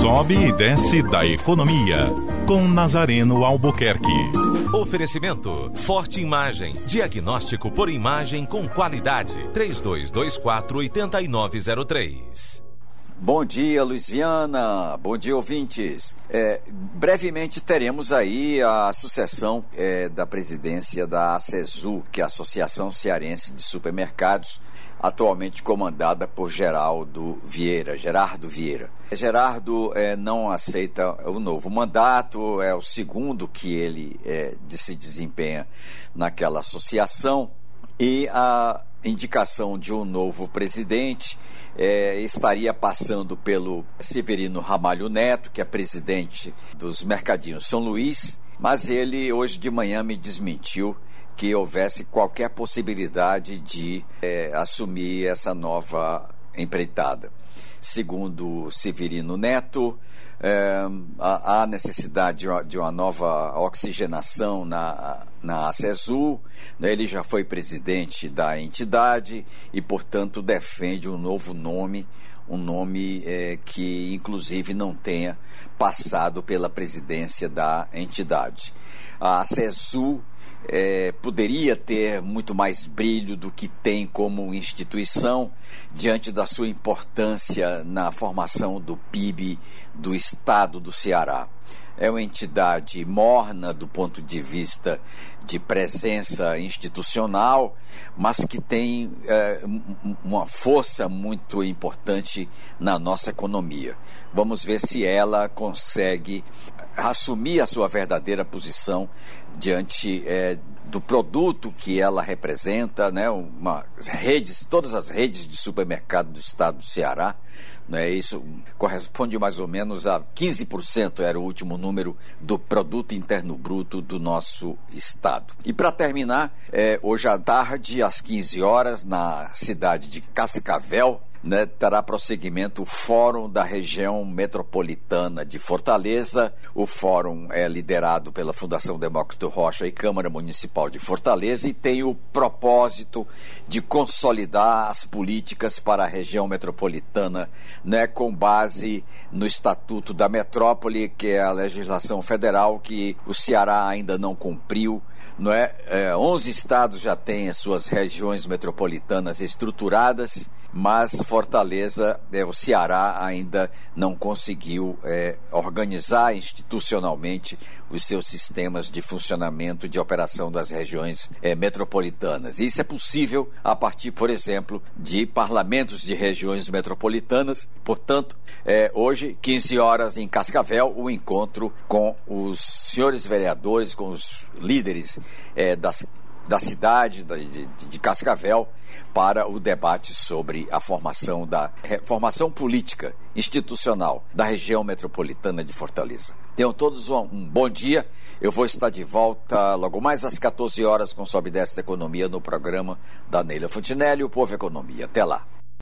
sobe e desce da economia. Com Nazareno Albuquerque. Oferecimento: Forte Imagem. Diagnóstico por imagem com qualidade. 3224-8903. Bom dia, Luiz Viana. Bom dia, ouvintes. É, brevemente teremos aí a sucessão é, da presidência da ACESU, que é a Associação Cearense de Supermercados, atualmente comandada por Geraldo Vieira, Gerardo Vieira. Gerardo é, não aceita o novo mandato, é o segundo que ele é, se desempenha naquela associação e a indicação de um novo presidente é, estaria passando pelo Severino Ramalho Neto, que é presidente dos Mercadinhos São Luís, mas ele hoje de manhã me desmentiu que houvesse qualquer possibilidade de é, assumir essa nova empreitada. Segundo Severino Neto, é, há necessidade de uma nova oxigenação na, na ACESU. Né? Ele já foi presidente da entidade e, portanto, defende um novo nome, um nome é, que, inclusive, não tenha passado pela presidência da entidade. A ACESU é, poderia ter muito mais brilho do que tem como instituição diante da sua importância na formação do PIB do estado do Ceará. É uma entidade morna do ponto de vista de presença institucional, mas que tem é, uma força muito importante na nossa economia. Vamos ver se ela consegue assumir a sua verdadeira posição diante é, do produto que ela representa, né? Uma redes, todas as redes de supermercado do estado do Ceará, né? Isso corresponde mais ou menos a 15% era o último número do produto interno bruto do nosso estado. E para terminar, é, hoje à tarde às 15 horas na cidade de Cascavel, né, terá prosseguimento o Fórum da Região Metropolitana de Fortaleza. O fórum é liderado pela Fundação Demócrito Rocha e Câmara Municipal de Fortaleza e tem o propósito de consolidar as políticas para a região metropolitana, né, com base no Estatuto da Metrópole, que é a legislação federal que o Ceará ainda não cumpriu não é? é 11 estados já têm as suas regiões metropolitanas estruturadas, mas Fortaleza, é, o Ceará ainda não conseguiu é, organizar institucionalmente os seus sistemas de funcionamento de operação das regiões é, metropolitanas. E isso é possível a partir, por exemplo, de parlamentos de regiões metropolitanas. Portanto, é, hoje, 15 horas em Cascavel, o encontro com os senhores vereadores, com os líderes é, das, da cidade de, de, Cascavel para o debate sobre a formação da formação política institucional da região metropolitana de Fortaleza. Tenham todos um, um, bom dia. Eu vou estar de volta logo mais às 14 horas com Sobe Desta Economia no programa da Neila Fontinelli, o Povo Economia. Até lá.